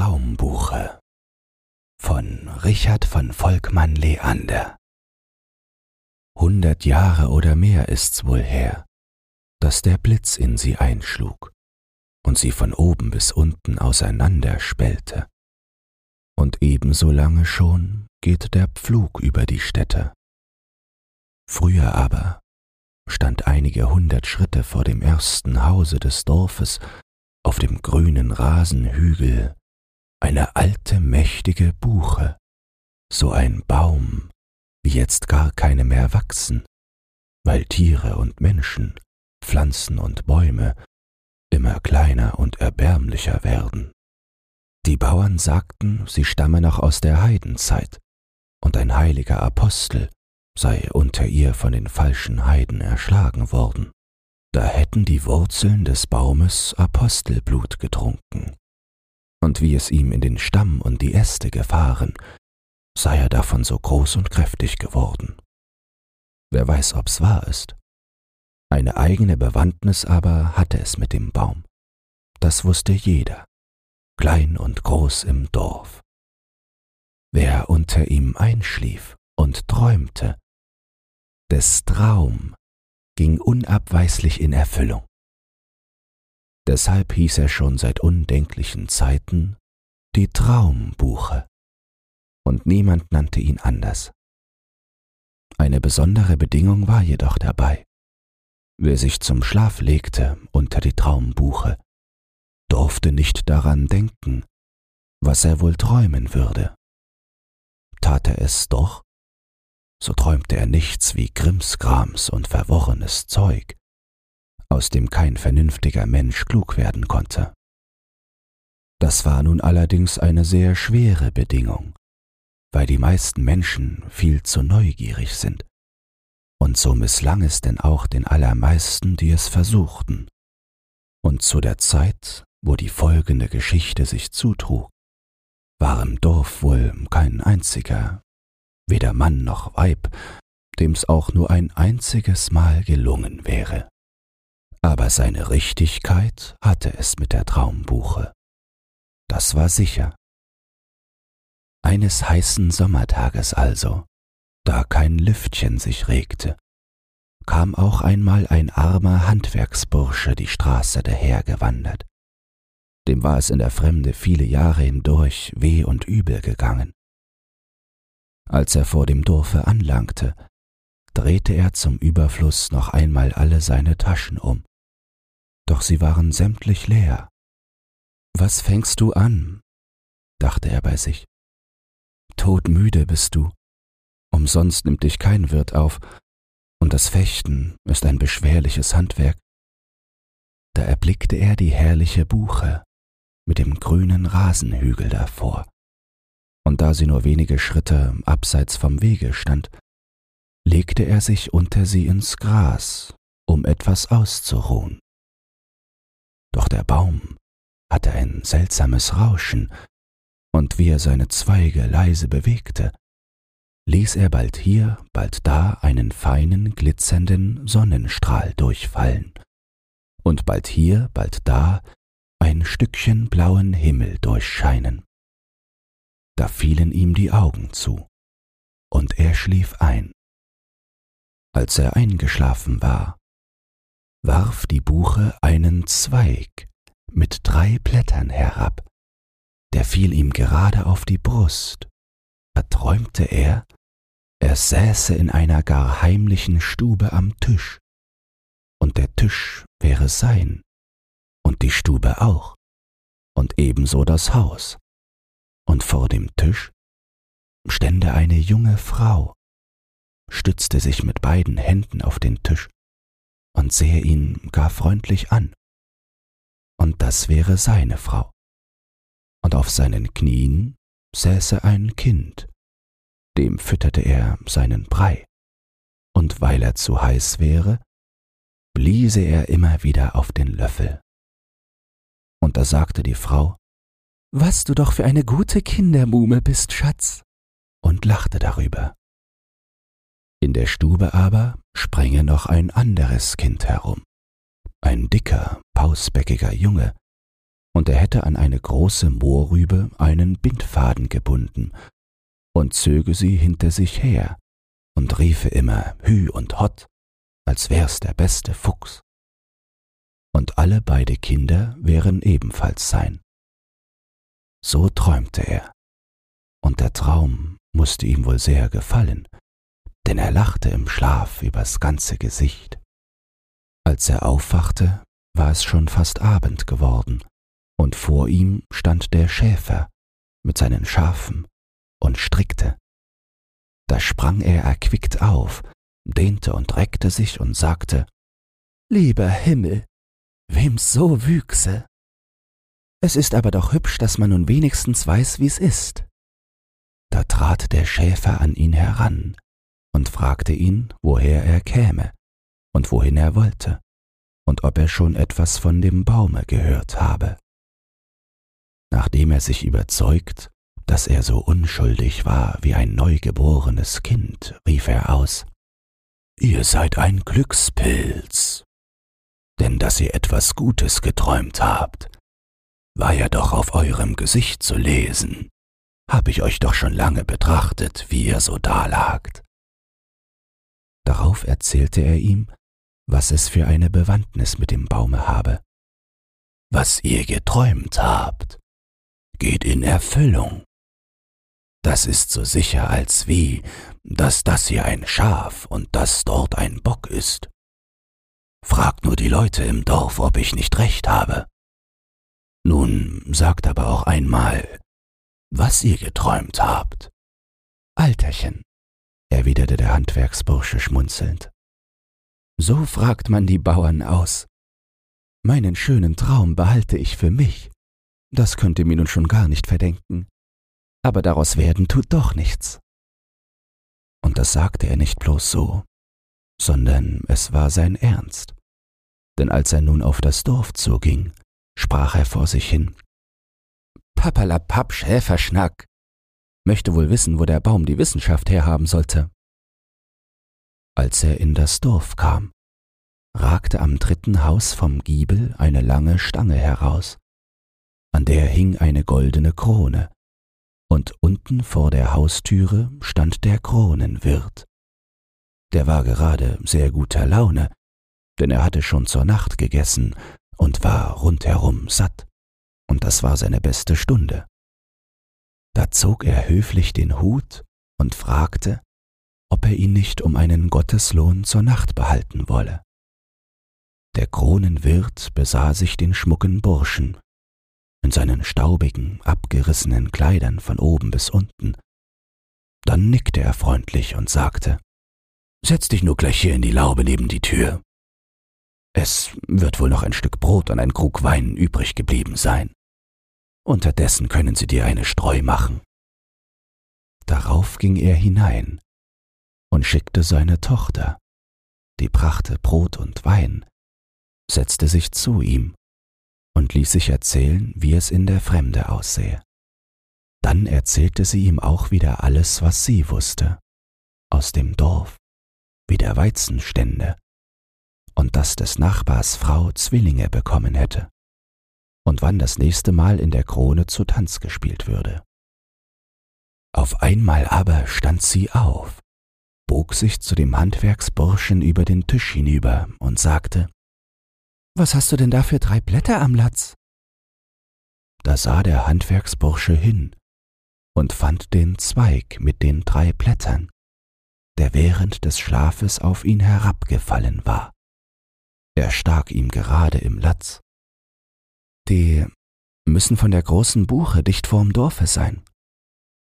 Traumbuche von Richard von Volkmann Leander Hundert Jahre oder mehr ist's wohl her, dass der Blitz in sie einschlug und sie von oben bis unten auseinander spellte. Und ebenso lange schon geht der Pflug über die Städte. Früher aber stand einige hundert Schritte vor dem ersten Hause des Dorfes auf dem grünen Rasenhügel eine alte mächtige Buche, so ein Baum, wie jetzt gar keine mehr wachsen, weil Tiere und Menschen, Pflanzen und Bäume immer kleiner und erbärmlicher werden. Die Bauern sagten, sie stamme noch aus der Heidenzeit, und ein heiliger Apostel sei unter ihr von den falschen Heiden erschlagen worden. Da hätten die Wurzeln des Baumes Apostelblut getrunken. Und wie es ihm in den Stamm und die Äste gefahren, sei er davon so groß und kräftig geworden. Wer weiß, ob's wahr ist. Eine eigene Bewandtnis aber hatte es mit dem Baum. Das wusste jeder, klein und groß im Dorf. Wer unter ihm einschlief und träumte, des Traum ging unabweislich in Erfüllung. Deshalb hieß er schon seit undenklichen Zeiten die Traumbuche, und niemand nannte ihn anders. Eine besondere Bedingung war jedoch dabei. Wer sich zum Schlaf legte unter die Traumbuche, durfte nicht daran denken, was er wohl träumen würde. Tat er es doch, so träumte er nichts wie Krimskrams und verworrenes Zeug, aus dem kein vernünftiger Mensch klug werden konnte. Das war nun allerdings eine sehr schwere Bedingung, weil die meisten Menschen viel zu neugierig sind. Und so misslang es denn auch den allermeisten, die es versuchten. Und zu der Zeit, wo die folgende Geschichte sich zutrug, war im Dorf wohl kein einziger, weder Mann noch Weib, dem's auch nur ein einziges Mal gelungen wäre. Aber seine Richtigkeit hatte es mit der Traumbuche. Das war sicher. Eines heißen Sommertages also, da kein Lüftchen sich regte, kam auch einmal ein armer Handwerksbursche die Straße dahergewandert. Dem war es in der Fremde viele Jahre hindurch weh und übel gegangen. Als er vor dem Dorfe anlangte, drehte er zum Überfluss noch einmal alle seine Taschen um. Doch sie waren sämtlich leer. Was fängst du an? dachte er bei sich. Todmüde bist du. Umsonst nimmt dich kein Wirt auf, und das Fechten ist ein beschwerliches Handwerk. Da erblickte er die herrliche Buche mit dem grünen Rasenhügel davor und da sie nur wenige Schritte abseits vom Wege stand, legte er sich unter sie ins Gras, um etwas auszuruhen. Doch der Baum hatte ein seltsames Rauschen, und wie er seine Zweige leise bewegte, ließ er bald hier, bald da einen feinen, glitzernden Sonnenstrahl durchfallen, und bald hier, bald da ein Stückchen blauen Himmel durchscheinen da fielen ihm die Augen zu, und er schlief ein. Als er eingeschlafen war, warf die Buche einen Zweig mit drei Blättern herab, der fiel ihm gerade auf die Brust. Da träumte er, er säße in einer gar heimlichen Stube am Tisch, und der Tisch wäre sein, und die Stube auch, und ebenso das Haus. Und vor dem Tisch stände eine junge Frau, stützte sich mit beiden Händen auf den Tisch und sähe ihn gar freundlich an. Und das wäre seine Frau. Und auf seinen Knien säße ein Kind, dem fütterte er seinen Brei, und weil er zu heiß wäre, bliese er immer wieder auf den Löffel. Und da sagte die Frau, was du doch für eine gute Kindermuhme bist, Schatz, und lachte darüber. In der Stube aber sprenge noch ein anderes Kind herum, ein dicker, pausbäckiger Junge, und er hätte an eine große Mohrrübe einen Bindfaden gebunden und zöge sie hinter sich her und riefe immer Hü und Hott, als wär's der beste Fuchs. Und alle beide Kinder wären ebenfalls sein. So träumte er, und der Traum musste ihm wohl sehr gefallen, denn er lachte im Schlaf übers ganze Gesicht. Als er aufwachte, war es schon fast Abend geworden, und vor ihm stand der Schäfer mit seinen Schafen und strickte. Da sprang er erquickt auf, dehnte und reckte sich und sagte, Lieber Himmel, wem's so wüchse. Es ist aber doch hübsch, dass man nun wenigstens weiß, wie's ist. Da trat der Schäfer an ihn heran und fragte ihn, woher er käme und wohin er wollte und ob er schon etwas von dem Baume gehört habe. Nachdem er sich überzeugt, dass er so unschuldig war wie ein neugeborenes Kind, rief er aus Ihr seid ein Glückspilz. Denn dass ihr etwas Gutes geträumt habt, war ja doch auf eurem Gesicht zu lesen. Hab ich euch doch schon lange betrachtet, wie ihr so dalagt. Darauf erzählte er ihm, was es für eine Bewandtnis mit dem Baume habe. Was ihr geträumt habt, geht in Erfüllung. Das ist so sicher als wie, dass das hier ein Schaf und das dort ein Bock ist. Fragt nur die Leute im Dorf, ob ich nicht recht habe. Nun sagt aber auch einmal, was ihr geträumt habt. Alterchen, erwiderte der Handwerksbursche schmunzelnd. So fragt man die Bauern aus. Meinen schönen Traum behalte ich für mich. Das könnt ihr mir nun schon gar nicht verdenken. Aber daraus werden tut doch nichts. Und das sagte er nicht bloß so, sondern es war sein Ernst. Denn als er nun auf das Dorf zuging, sprach er vor sich hin. Papperlapapp, Schäferschnack. Möchte wohl wissen, wo der Baum die Wissenschaft herhaben sollte. Als er in das Dorf kam, ragte am dritten Haus vom Giebel eine lange Stange heraus, an der hing eine goldene Krone, und unten vor der Haustüre stand der Kronenwirt. Der war gerade sehr guter Laune, denn er hatte schon zur Nacht gegessen und war rundherum satt, und das war seine beste Stunde. Da zog er höflich den Hut und fragte, ob er ihn nicht um einen Gotteslohn zur Nacht behalten wolle. Der Kronenwirt besah sich den schmucken Burschen, in seinen staubigen, abgerissenen Kleidern von oben bis unten. Dann nickte er freundlich und sagte, Setz dich nur gleich hier in die Laube neben die Tür. Es wird wohl noch ein Stück Brot und ein Krug Wein übrig geblieben sein. Unterdessen können sie dir eine Streu machen. Darauf ging er hinein und schickte seine Tochter, die brachte Brot und Wein, setzte sich zu ihm und ließ sich erzählen, wie es in der Fremde aussähe. Dann erzählte sie ihm auch wieder alles, was sie wusste, aus dem Dorf, wie der Weizen stände, und dass des Nachbars Frau Zwillinge bekommen hätte, und wann das nächste Mal in der Krone zu Tanz gespielt würde. Auf einmal aber stand sie auf, bog sich zu dem Handwerksburschen über den Tisch hinüber und sagte Was hast du denn da für drei Blätter am Latz? Da sah der Handwerksbursche hin und fand den Zweig mit den drei Blättern, der während des Schlafes auf ihn herabgefallen war. Er stak ihm gerade im Latz. Die müssen von der großen Buche dicht vorm Dorfe sein,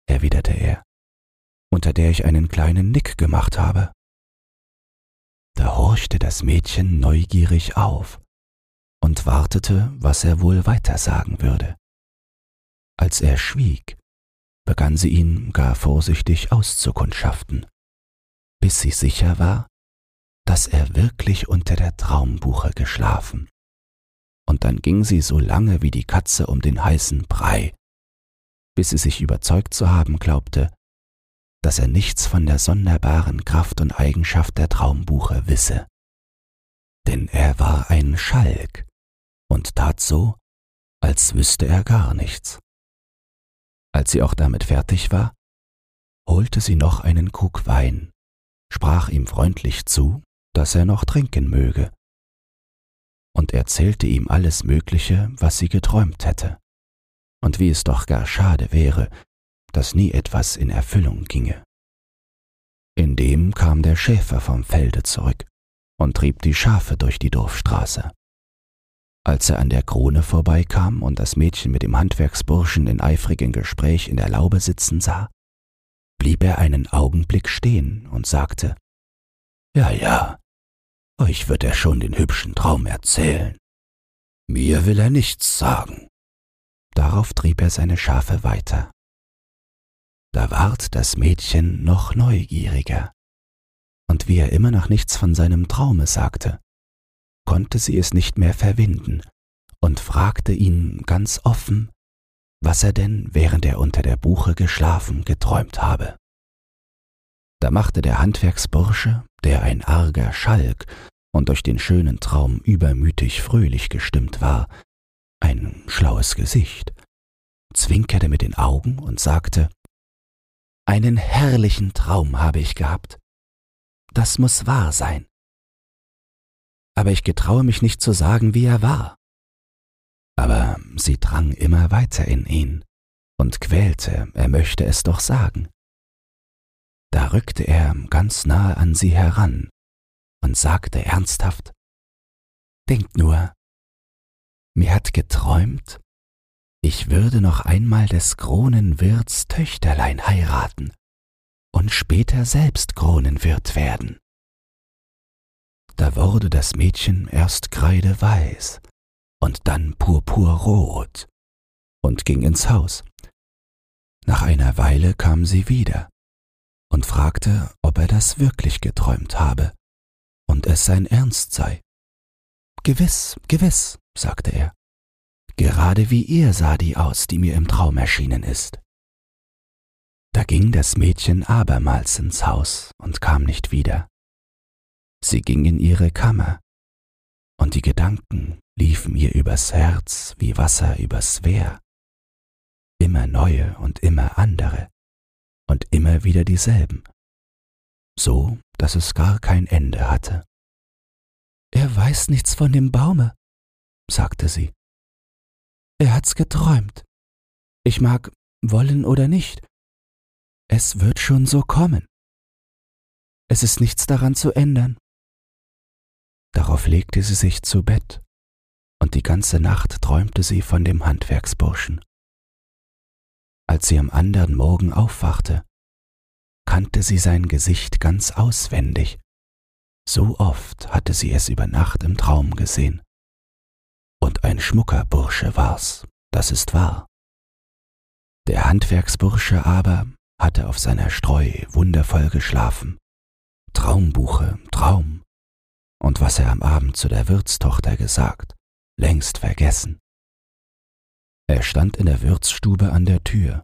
erwiderte er, unter der ich einen kleinen Nick gemacht habe. Da horchte das Mädchen neugierig auf und wartete, was er wohl weiter sagen würde. Als er schwieg, begann sie ihn gar vorsichtig auszukundschaften, bis sie sicher war, dass er wirklich unter der Traumbuche geschlafen. Und dann ging sie so lange wie die Katze um den heißen Brei, bis sie sich überzeugt zu haben glaubte, dass er nichts von der sonderbaren Kraft und Eigenschaft der Traumbuche wisse. Denn er war ein Schalk und tat so, als wüsste er gar nichts. Als sie auch damit fertig war, holte sie noch einen Krug Wein, sprach ihm freundlich zu, dass er noch trinken möge, und erzählte ihm alles Mögliche, was sie geträumt hätte, und wie es doch gar schade wäre, dass nie etwas in Erfüllung ginge. Indem kam der Schäfer vom Felde zurück und trieb die Schafe durch die Dorfstraße. Als er an der Krone vorbeikam und das Mädchen mit dem Handwerksburschen in eifrigem Gespräch in der Laube sitzen sah, blieb er einen Augenblick stehen und sagte Ja, ja, euch wird er schon den hübschen Traum erzählen. Mir will er nichts sagen. Darauf trieb er seine Schafe weiter. Da ward das Mädchen noch neugieriger, und wie er immer noch nichts von seinem Traume sagte, konnte sie es nicht mehr verwinden und fragte ihn ganz offen, was er denn, während er unter der Buche geschlafen, geträumt habe. Da machte der Handwerksbursche, der ein arger Schalk und durch den schönen Traum übermütig fröhlich gestimmt war, ein schlaues Gesicht, zwinkerte mit den Augen und sagte einen herrlichen Traum habe ich gehabt. Das muss wahr sein. Aber ich getraue mich nicht zu sagen, wie er war. Aber sie drang immer weiter in ihn und quälte, er möchte es doch sagen. Da rückte er ganz nahe an sie heran und sagte ernsthaft, Denkt nur, mir hat geträumt, ich würde noch einmal des Kronenwirts Töchterlein heiraten und später selbst Kronenwirt werden. Da wurde das Mädchen erst kreideweiß und dann purpurrot und ging ins Haus. Nach einer Weile kam sie wieder und fragte, ob er das wirklich geträumt habe und es sein Ernst sei. Gewiss, gewiss, sagte er. Gerade wie ihr sah die aus, die mir im Traum erschienen ist. Da ging das Mädchen abermals ins Haus und kam nicht wieder. Sie ging in ihre Kammer, und die Gedanken liefen ihr übers Herz wie Wasser übers Wehr. Immer neue und immer andere und immer wieder dieselben, so dass es gar kein Ende hatte. Er weiß nichts von dem Baume, sagte sie. Er hat's geträumt. Ich mag wollen oder nicht. Es wird schon so kommen. Es ist nichts daran zu ändern. Darauf legte sie sich zu Bett, und die ganze Nacht träumte sie von dem Handwerksburschen. Als sie am anderen Morgen aufwachte, kannte sie sein Gesicht ganz auswendig. So oft hatte sie es über Nacht im Traum gesehen. Und ein schmucker Bursche war's, das ist wahr. Der Handwerksbursche aber hatte auf seiner Streu wundervoll geschlafen. Traumbuche, Traum. Und was er am Abend zu der Wirtstochter gesagt, längst vergessen. Er stand in der Wirtsstube an der Tür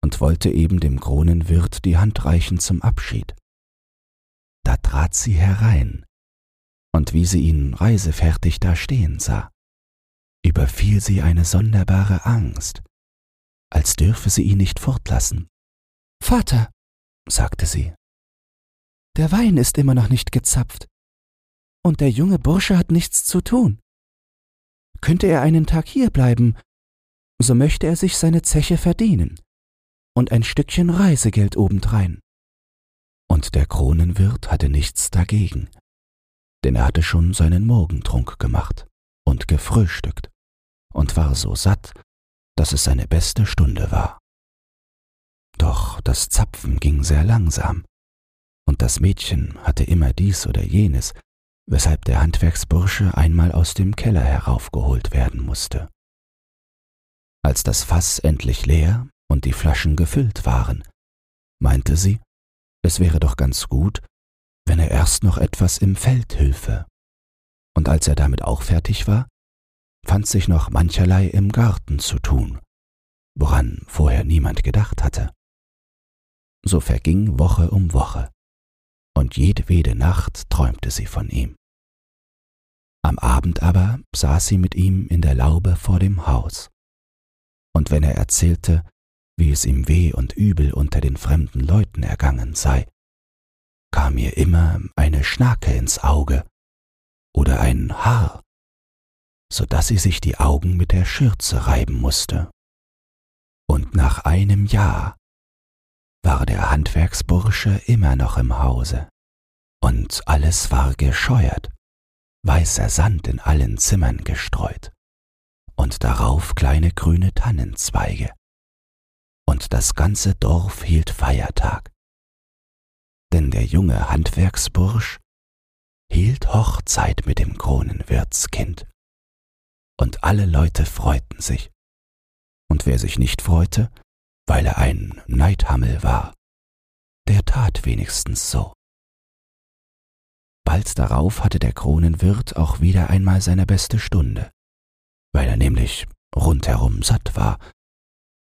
und wollte eben dem Kronenwirt die Hand reichen zum Abschied. Da trat sie herein, und wie sie ihn reisefertig da stehen sah, überfiel sie eine sonderbare Angst, als dürfe sie ihn nicht fortlassen. Vater, sagte sie, der Wein ist immer noch nicht gezapft, und der junge Bursche hat nichts zu tun. Könnte er einen Tag hier bleiben, so möchte er sich seine Zeche verdienen und ein Stückchen Reisegeld obendrein. Und der Kronenwirt hatte nichts dagegen, denn er hatte schon seinen Morgentrunk gemacht und gefrühstückt und war so satt, dass es seine beste Stunde war. Doch das Zapfen ging sehr langsam, und das Mädchen hatte immer dies oder jenes, weshalb der Handwerksbursche einmal aus dem Keller heraufgeholt werden musste. Als das Fass endlich leer und die Flaschen gefüllt waren, meinte sie, es wäre doch ganz gut, wenn er erst noch etwas im Feld hülfe. Und als er damit auch fertig war, fand sich noch mancherlei im Garten zu tun, woran vorher niemand gedacht hatte. So verging Woche um Woche, und jedwede Nacht träumte sie von ihm. Am Abend aber saß sie mit ihm in der Laube vor dem Haus. Und wenn er erzählte, wie es ihm weh und übel unter den fremden Leuten ergangen sei, kam ihr immer eine Schnake ins Auge oder ein Haar, so dass sie sich die Augen mit der Schürze reiben musste. Und nach einem Jahr war der Handwerksbursche immer noch im Hause, und alles war gescheuert, weißer Sand in allen Zimmern gestreut, und darauf kleine grüne Tannenzweige, und das ganze Dorf hielt Feiertag. Denn der junge Handwerksbursch hielt Hochzeit mit dem Kronenwirtskind. Und alle Leute freuten sich. Und wer sich nicht freute, weil er ein Neidhammel war, der tat wenigstens so. Bald darauf hatte der Kronenwirt auch wieder einmal seine beste Stunde, weil er nämlich rundherum satt war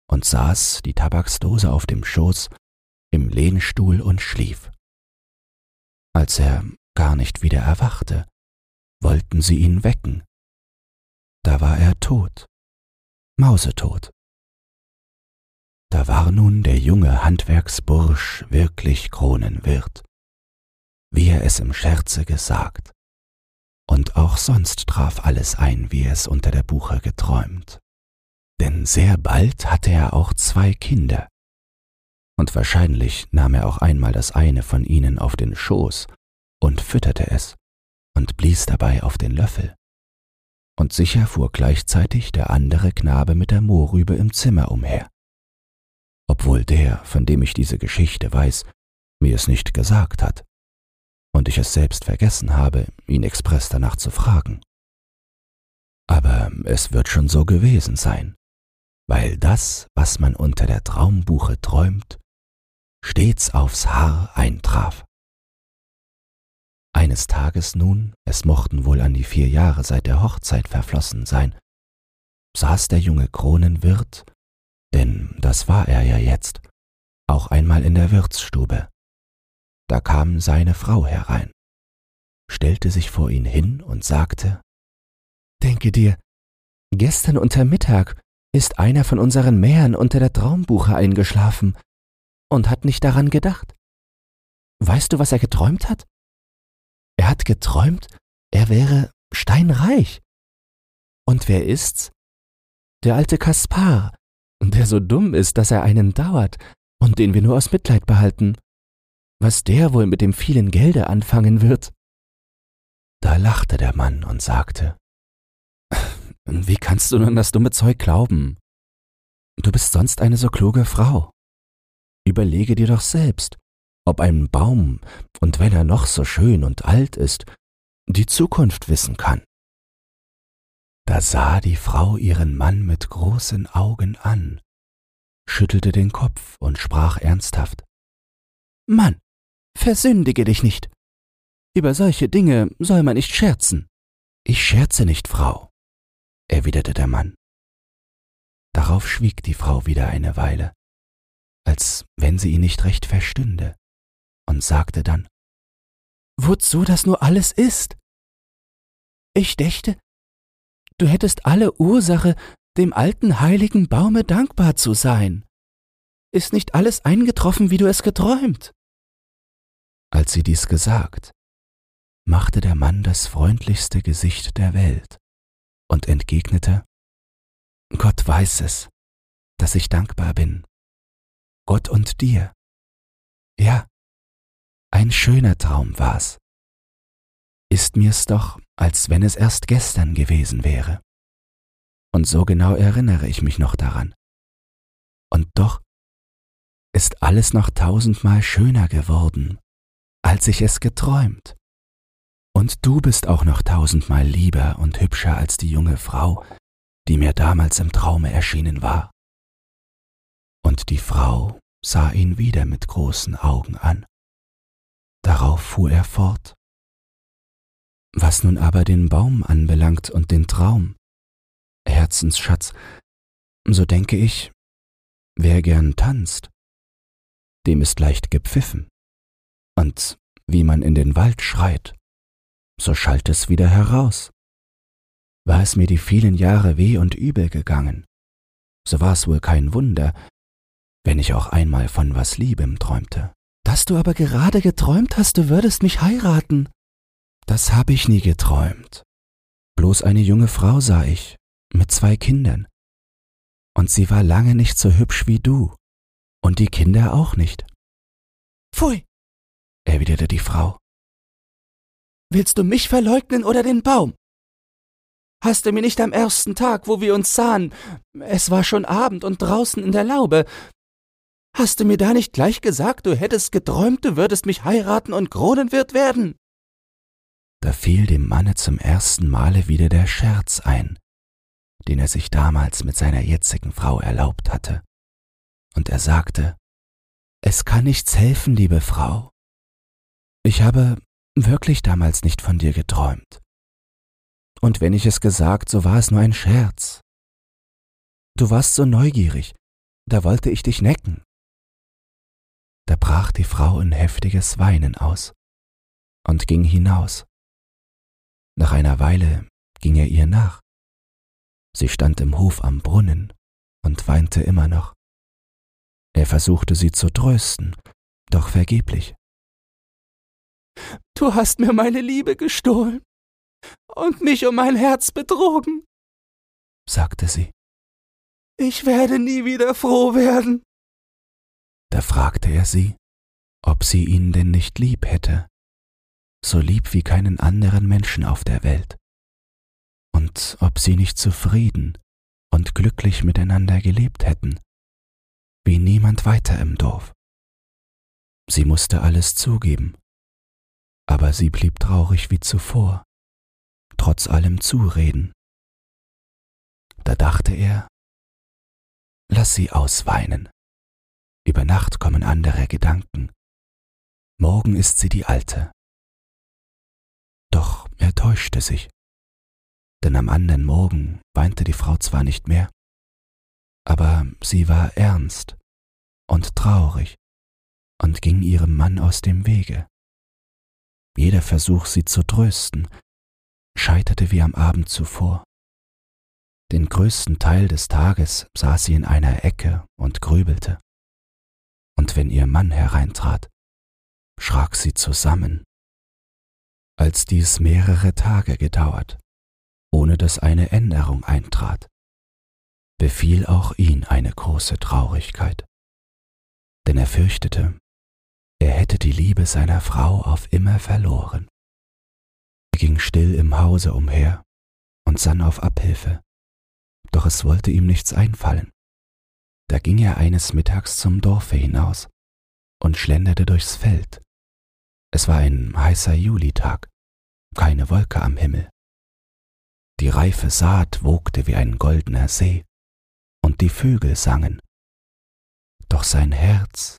und saß, die Tabaksdose auf dem Schoß, im Lehnstuhl und schlief. Als er gar nicht wieder erwachte, wollten sie ihn wecken. Da war er tot, mausetot. Da war nun der junge Handwerksbursch wirklich Kronenwirt, wie er es im Scherze gesagt, und auch sonst traf alles ein, wie es unter der Buche geträumt denn sehr bald hatte er auch zwei Kinder. Und wahrscheinlich nahm er auch einmal das eine von ihnen auf den Schoß und fütterte es und blies dabei auf den Löffel. Und sicher fuhr gleichzeitig der andere Knabe mit der Mohrrübe im Zimmer umher. Obwohl der, von dem ich diese Geschichte weiß, mir es nicht gesagt hat und ich es selbst vergessen habe, ihn express danach zu fragen. Aber es wird schon so gewesen sein weil das, was man unter der Traumbuche träumt, stets aufs Haar eintraf. Eines Tages nun, es mochten wohl an die vier Jahre seit der Hochzeit verflossen sein, saß der junge Kronenwirt, denn das war er ja jetzt, auch einmal in der Wirtsstube. Da kam seine Frau herein, stellte sich vor ihn hin und sagte, Denke dir, gestern unter Mittag ist einer von unseren Mähern unter der Traumbuche eingeschlafen und hat nicht daran gedacht. Weißt du, was er geträumt hat? Er hat geträumt, er wäre steinreich. Und wer ist's? Der alte Kaspar, der so dumm ist, dass er einen dauert und den wir nur aus Mitleid behalten. Was der wohl mit dem vielen Gelde anfangen wird? Da lachte der Mann und sagte, wie kannst du nun das dumme Zeug glauben? Du bist sonst eine so kluge Frau. Überlege dir doch selbst, ob ein Baum, und wenn er noch so schön und alt ist, die Zukunft wissen kann. Da sah die Frau ihren Mann mit großen Augen an, schüttelte den Kopf und sprach ernsthaft Mann, versündige dich nicht. Über solche Dinge soll man nicht scherzen. Ich scherze nicht, Frau, erwiderte der Mann. Darauf schwieg die Frau wieder eine Weile, als wenn sie ihn nicht recht verstünde, und sagte dann Wozu das nur alles ist? Ich dächte, du hättest alle Ursache, dem alten heiligen Baume dankbar zu sein. Ist nicht alles eingetroffen, wie du es geträumt? Als sie dies gesagt, machte der Mann das freundlichste Gesicht der Welt und entgegnete, Gott weiß es, dass ich dankbar bin. Gott und dir. Ja, ein schöner Traum war's. Ist mir's doch, als wenn es erst gestern gewesen wäre. Und so genau erinnere ich mich noch daran. Und doch ist alles noch tausendmal schöner geworden, als ich es geträumt. Und du bist auch noch tausendmal lieber und hübscher als die junge Frau, die mir damals im Traume erschienen war. Und die Frau sah ihn wieder mit großen Augen an. Darauf fuhr er fort. Was nun aber den Baum anbelangt und den Traum, Herzensschatz, so denke ich, wer gern tanzt, dem ist leicht gepfiffen. Und wie man in den Wald schreit, so schallt es wieder heraus. war es mir die vielen Jahre weh und übel gegangen. So war es wohl kein Wunder, wenn ich auch einmal von was Liebem träumte. Dass du aber gerade geträumt hast, du würdest mich heiraten. Das habe ich nie geträumt. Bloß eine junge Frau sah ich, mit zwei Kindern. Und sie war lange nicht so hübsch wie du, und die Kinder auch nicht. Pfui, erwiderte die Frau. Willst du mich verleugnen oder den Baum? Hast du mir nicht am ersten Tag, wo wir uns sahen, es war schon Abend und draußen in der Laube, hast du mir da nicht gleich gesagt, du hättest geträumt, du würdest mich heiraten und Kronenwirt werden? Da fiel dem Manne zum ersten Male wieder der Scherz ein, den er sich damals mit seiner jetzigen Frau erlaubt hatte. Und er sagte, Es kann nichts helfen, liebe Frau. Ich habe wirklich damals nicht von dir geträumt. Und wenn ich es gesagt, so war es nur ein Scherz. Du warst so neugierig, da wollte ich dich necken. Da brach die Frau in heftiges Weinen aus und ging hinaus. Nach einer Weile ging er ihr nach. Sie stand im Hof am Brunnen und weinte immer noch. Er versuchte sie zu trösten, doch vergeblich. Du hast mir meine Liebe gestohlen und mich um mein Herz betrogen, sagte sie. Ich werde nie wieder froh werden. Da fragte er sie, ob sie ihn denn nicht lieb hätte, so lieb wie keinen anderen Menschen auf der Welt, und ob sie nicht zufrieden und glücklich miteinander gelebt hätten, wie niemand weiter im Dorf. Sie musste alles zugeben, aber sie blieb traurig wie zuvor, trotz allem Zureden. Da dachte er, lass sie ausweinen. Über Nacht kommen andere Gedanken. Morgen ist sie die Alte. Doch er täuschte sich, denn am anderen Morgen weinte die Frau zwar nicht mehr, aber sie war ernst und traurig und ging ihrem Mann aus dem Wege. Jeder Versuch, sie zu trösten, scheiterte wie am Abend zuvor. Den größten Teil des Tages saß sie in einer Ecke und grübelte. Und wenn ihr Mann hereintrat, schrak sie zusammen. Als dies mehrere Tage gedauert, ohne dass eine Änderung eintrat, befiel auch ihn eine große Traurigkeit, denn er fürchtete, er hätte die Liebe seiner Frau auf immer verloren. Er ging still im Hause umher und sann auf Abhilfe, doch es wollte ihm nichts einfallen. Da ging er eines Mittags zum Dorfe hinaus und schlenderte durchs Feld. Es war ein heißer Julitag, keine Wolke am Himmel. Die reife Saat wogte wie ein goldener See, und die Vögel sangen. Doch sein Herz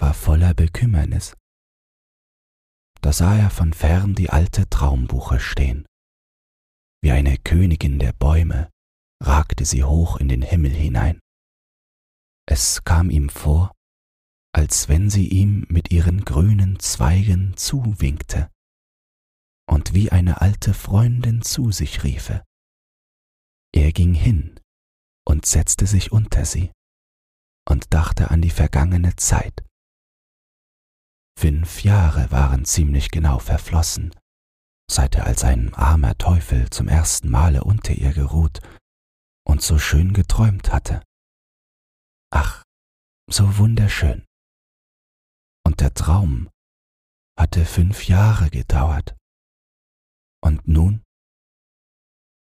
war voller Bekümmernis. Da sah er von fern die alte Traumbuche stehen. Wie eine Königin der Bäume ragte sie hoch in den Himmel hinein. Es kam ihm vor, als wenn sie ihm mit ihren grünen Zweigen zuwinkte und wie eine alte Freundin zu sich riefe. Er ging hin und setzte sich unter sie und dachte an die vergangene Zeit. Fünf Jahre waren ziemlich genau verflossen, seit er als ein armer Teufel zum ersten Male unter ihr geruht und so schön geträumt hatte. Ach, so wunderschön. Und der Traum hatte fünf Jahre gedauert. Und nun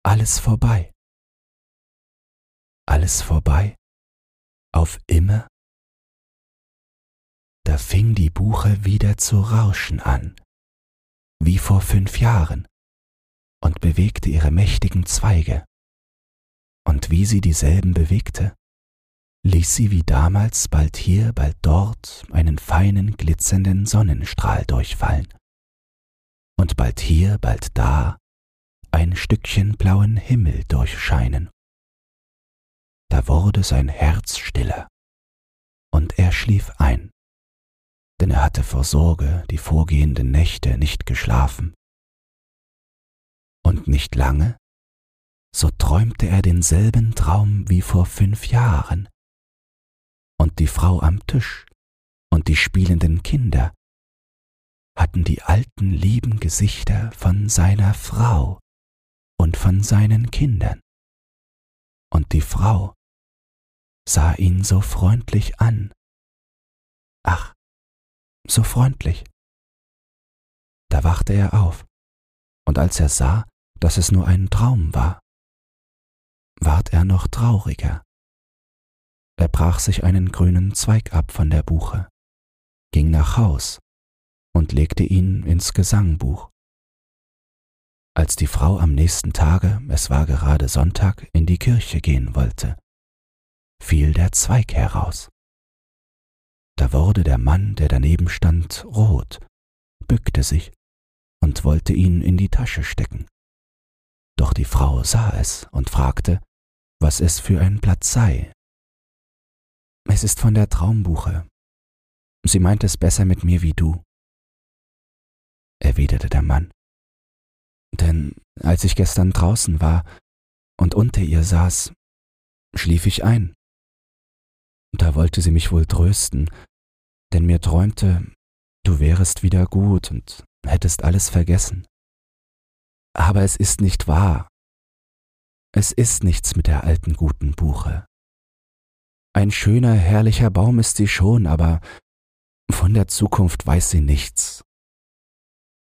alles vorbei. Alles vorbei. Auf immer da fing die Buche wieder zu rauschen an, wie vor fünf Jahren, und bewegte ihre mächtigen Zweige. Und wie sie dieselben bewegte, ließ sie wie damals bald hier, bald dort einen feinen, glitzernden Sonnenstrahl durchfallen, und bald hier, bald da ein Stückchen blauen Himmel durchscheinen. Da wurde sein Herz stiller, und er schlief ein denn er hatte vor Sorge die vorgehenden Nächte nicht geschlafen. Und nicht lange so träumte er denselben Traum wie vor fünf Jahren. Und die Frau am Tisch und die spielenden Kinder hatten die alten lieben Gesichter von seiner Frau und von seinen Kindern. Und die Frau sah ihn so freundlich an. Ach, so freundlich. Da wachte er auf, und als er sah, dass es nur ein Traum war, ward er noch trauriger. Er brach sich einen grünen Zweig ab von der Buche, ging nach Haus und legte ihn ins Gesangbuch. Als die Frau am nächsten Tage, es war gerade Sonntag, in die Kirche gehen wollte, fiel der Zweig heraus. Da wurde der Mann, der daneben stand, rot, bückte sich und wollte ihn in die Tasche stecken. Doch die Frau sah es und fragte, was es für ein Blatt sei. Es ist von der Traumbuche. Sie meint es besser mit mir wie du, erwiderte der Mann. Denn als ich gestern draußen war und unter ihr saß, schlief ich ein. Da wollte sie mich wohl trösten, denn mir träumte, du wärest wieder gut und hättest alles vergessen. Aber es ist nicht wahr. Es ist nichts mit der alten guten Buche. Ein schöner, herrlicher Baum ist sie schon, aber von der Zukunft weiß sie nichts.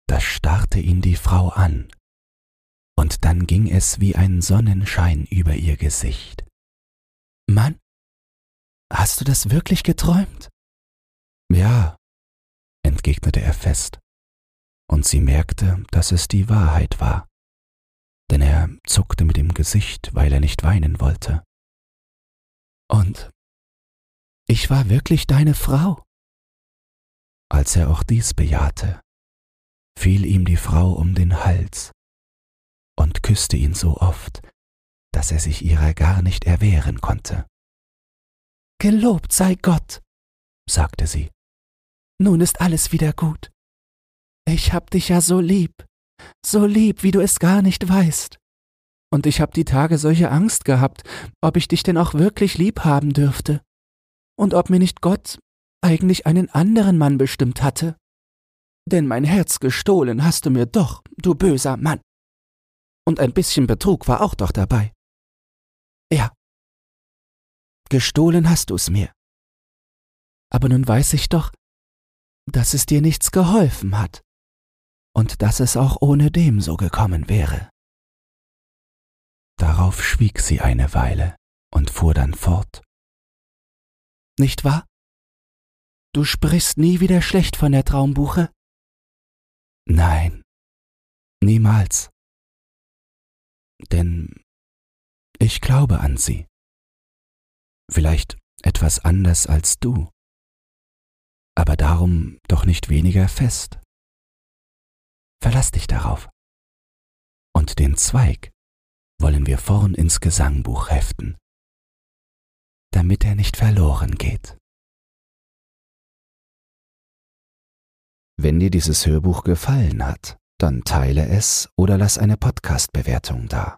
Da starrte ihn die Frau an, und dann ging es wie ein Sonnenschein über ihr Gesicht. Mann, hast du das wirklich geträumt? Ja, entgegnete er fest und sie merkte, dass es die Wahrheit war, denn er zuckte mit dem Gesicht, weil er nicht weinen wollte. Und ich war wirklich deine Frau. Als er auch dies bejahte, fiel ihm die Frau um den Hals und küsste ihn so oft, dass er sich ihrer gar nicht erwehren konnte. Gelobt sei Gott, sagte sie. Nun ist alles wieder gut. Ich hab dich ja so lieb, so lieb, wie du es gar nicht weißt. Und ich hab die Tage solche Angst gehabt, ob ich dich denn auch wirklich lieb haben dürfte. Und ob mir nicht Gott eigentlich einen anderen Mann bestimmt hatte. Denn mein Herz gestohlen hast du mir doch, du böser Mann. Und ein bisschen Betrug war auch doch dabei. Ja. Gestohlen hast du's mir. Aber nun weiß ich doch, dass es dir nichts geholfen hat und dass es auch ohne dem so gekommen wäre. Darauf schwieg sie eine Weile und fuhr dann fort. Nicht wahr? Du sprichst nie wieder schlecht von der Traumbuche? Nein, niemals. Denn ich glaube an sie. Vielleicht etwas anders als du, aber darum doch nicht weniger fest. Verlass dich darauf. Und den Zweig wollen wir vorn ins Gesangbuch heften, damit er nicht verloren geht. Wenn dir dieses Hörbuch gefallen hat, dann teile es oder lass eine Podcast-Bewertung da.